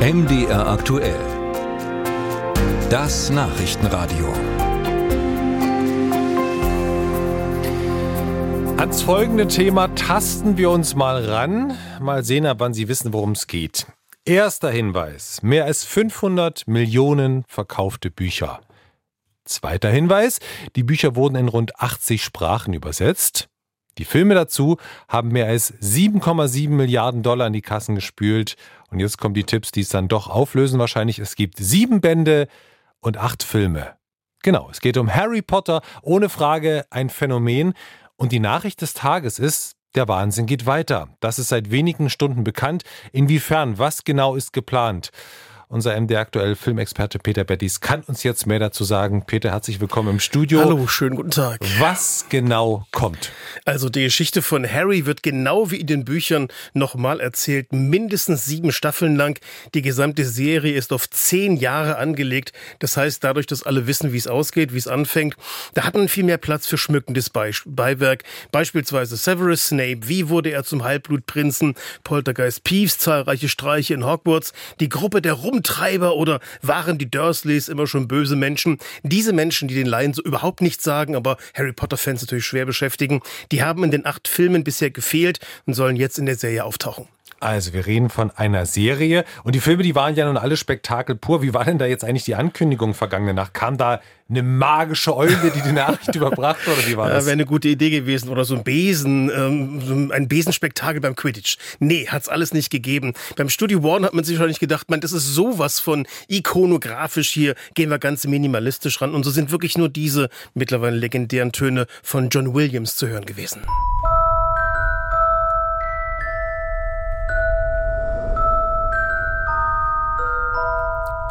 MDR aktuell. Das Nachrichtenradio. Ans folgende Thema tasten wir uns mal ran. Mal sehen, ab wann Sie wissen, worum es geht. Erster Hinweis. Mehr als 500 Millionen verkaufte Bücher. Zweiter Hinweis. Die Bücher wurden in rund 80 Sprachen übersetzt. Die Filme dazu haben mehr als 7,7 Milliarden Dollar in die Kassen gespült. Und jetzt kommen die Tipps, die es dann doch auflösen wahrscheinlich. Es gibt sieben Bände und acht Filme. Genau, es geht um Harry Potter, ohne Frage ein Phänomen. Und die Nachricht des Tages ist, der Wahnsinn geht weiter. Das ist seit wenigen Stunden bekannt. Inwiefern, was genau ist geplant? Unser MD aktuell Filmexperte Peter Bettis kann uns jetzt mehr dazu sagen. Peter, herzlich willkommen im Studio. Hallo, schönen guten Tag. Was genau kommt? Also die Geschichte von Harry wird genau wie in den Büchern nochmal erzählt, mindestens sieben Staffeln lang. Die gesamte Serie ist auf zehn Jahre angelegt. Das heißt, dadurch, dass alle wissen, wie es ausgeht, wie es anfängt, da hat man viel mehr Platz für schmückendes Be Beiwerk. Beispielsweise Severus Snape, wie wurde er zum Halbblutprinzen? Poltergeist Peeves, zahlreiche Streiche in Hogwarts, die Gruppe der Rum Umtreiber oder waren die Dursleys immer schon böse Menschen? Diese Menschen, die den Laien so überhaupt nichts sagen, aber Harry Potter-Fans natürlich schwer beschäftigen, die haben in den acht Filmen bisher gefehlt und sollen jetzt in der Serie auftauchen. Also wir reden von einer Serie und die Filme, die waren ja nun alle Spektakel pur. Wie war denn da jetzt eigentlich die Ankündigung vergangene Nacht? Kam da eine magische Eule, die die Nachricht überbracht oder wie war das? Ja, wäre eine gute Idee gewesen oder so ein Besen, ähm, ein Besenspektakel beim Quidditch. Nee, hat's alles nicht gegeben. Beim Studio One hat man sich wahrscheinlich gedacht, man, das ist sowas von ikonografisch hier, gehen wir ganz minimalistisch ran und so sind wirklich nur diese mittlerweile legendären Töne von John Williams zu hören gewesen.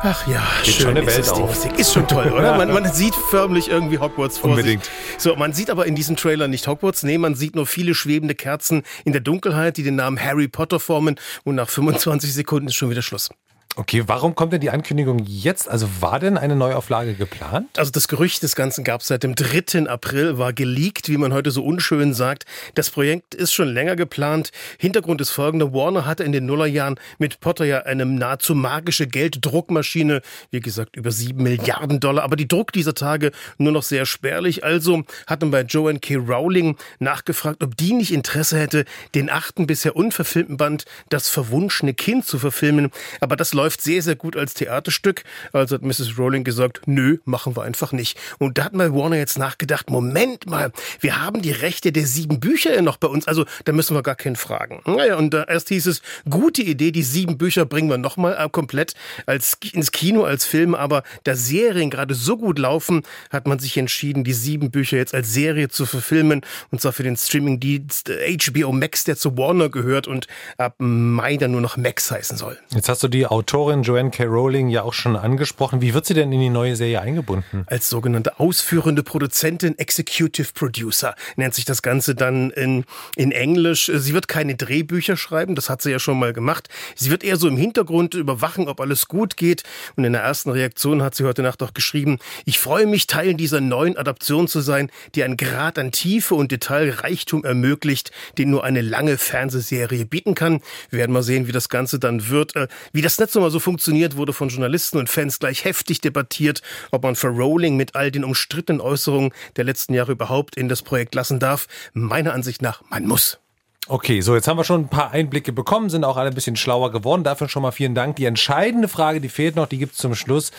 Ach ja, Geht schön schon eine Welt auf. Musik. Ist schon toll, oder? Man, man, sieht förmlich irgendwie Hogwarts vor Unbedingt. sich. So, man sieht aber in diesem Trailer nicht Hogwarts. Nee, man sieht nur viele schwebende Kerzen in der Dunkelheit, die den Namen Harry Potter formen. Und nach 25 Sekunden ist schon wieder Schluss. Okay, warum kommt denn die Ankündigung jetzt? Also war denn eine Neuauflage geplant? Also das Gerücht des Ganzen gab es seit dem 3. April, war geleakt, wie man heute so unschön sagt. Das Projekt ist schon länger geplant. Hintergrund ist folgender. Warner hatte in den Nullerjahren mit Potter ja eine nahezu magische Gelddruckmaschine, wie gesagt über sieben Milliarden Dollar, aber die Druck dieser Tage nur noch sehr spärlich. Also hat man bei Joanne K. Rowling nachgefragt, ob die nicht Interesse hätte, den achten bisher unverfilmten Band Das verwunschene Kind zu verfilmen. Aber das läuft sehr, sehr gut als Theaterstück. Also hat Mrs. Rowling gesagt, nö, machen wir einfach nicht. Und da hat mal Warner jetzt nachgedacht, Moment mal, wir haben die Rechte der sieben Bücher ja noch bei uns, also da müssen wir gar keinen fragen. Naja, und äh, erst hieß es, gute Idee, die sieben Bücher bringen wir nochmal äh, komplett als, ins Kino, als Film, aber da Serien gerade so gut laufen, hat man sich entschieden, die sieben Bücher jetzt als Serie zu verfilmen, und zwar für den Streaming-Dienst HBO Max, der zu Warner gehört und ab Mai dann nur noch Max heißen soll. Jetzt hast du die Autoren Autorin Joanne K. Rowling ja auch schon angesprochen. Wie wird sie denn in die neue Serie eingebunden? Als sogenannte ausführende Produzentin, Executive Producer nennt sich das Ganze dann in, in Englisch. Sie wird keine Drehbücher schreiben, das hat sie ja schon mal gemacht. Sie wird eher so im Hintergrund überwachen, ob alles gut geht. Und in der ersten Reaktion hat sie heute Nacht auch geschrieben, ich freue mich, Teil dieser neuen Adaption zu sein, die einen Grad an Tiefe und Detailreichtum ermöglicht, den nur eine lange Fernsehserie bieten kann. Wir werden mal sehen, wie das Ganze dann wird. Äh, wie das Netz nochmal so funktioniert, wurde von Journalisten und Fans gleich heftig debattiert, ob man für Rowling mit all den umstrittenen Äußerungen der letzten Jahre überhaupt in das Projekt lassen darf. Meiner Ansicht nach, man muss. Okay, so jetzt haben wir schon ein paar Einblicke bekommen, sind auch alle ein bisschen schlauer geworden. Dafür schon mal vielen Dank. Die entscheidende Frage, die fehlt noch, die gibt's zum Schluss.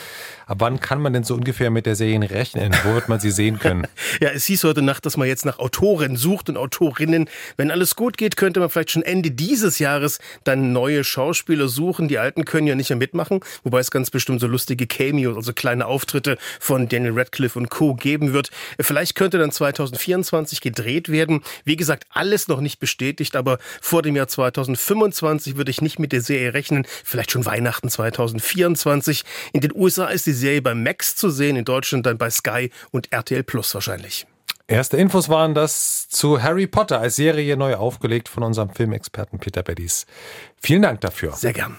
Ab wann kann man denn so ungefähr mit der Serie rechnen? Wo wird man sie sehen können? ja, es hieß heute Nacht, dass man jetzt nach Autoren sucht und Autorinnen. Wenn alles gut geht, könnte man vielleicht schon Ende dieses Jahres dann neue Schauspieler suchen. Die alten können ja nicht mehr mitmachen, wobei es ganz bestimmt so lustige Cameos, also kleine Auftritte von Daniel Radcliffe und Co. geben wird. Vielleicht könnte dann 2024 gedreht werden. Wie gesagt, alles noch nicht bestätigt, aber vor dem Jahr 2025 würde ich nicht mit der Serie rechnen. Vielleicht schon Weihnachten 2024. In den USA ist die Serie bei Max zu sehen, in Deutschland dann bei Sky und RTL Plus wahrscheinlich. Erste Infos waren das zu Harry Potter als Serie neu aufgelegt von unserem Filmexperten Peter Beddies. Vielen Dank dafür. Sehr gern.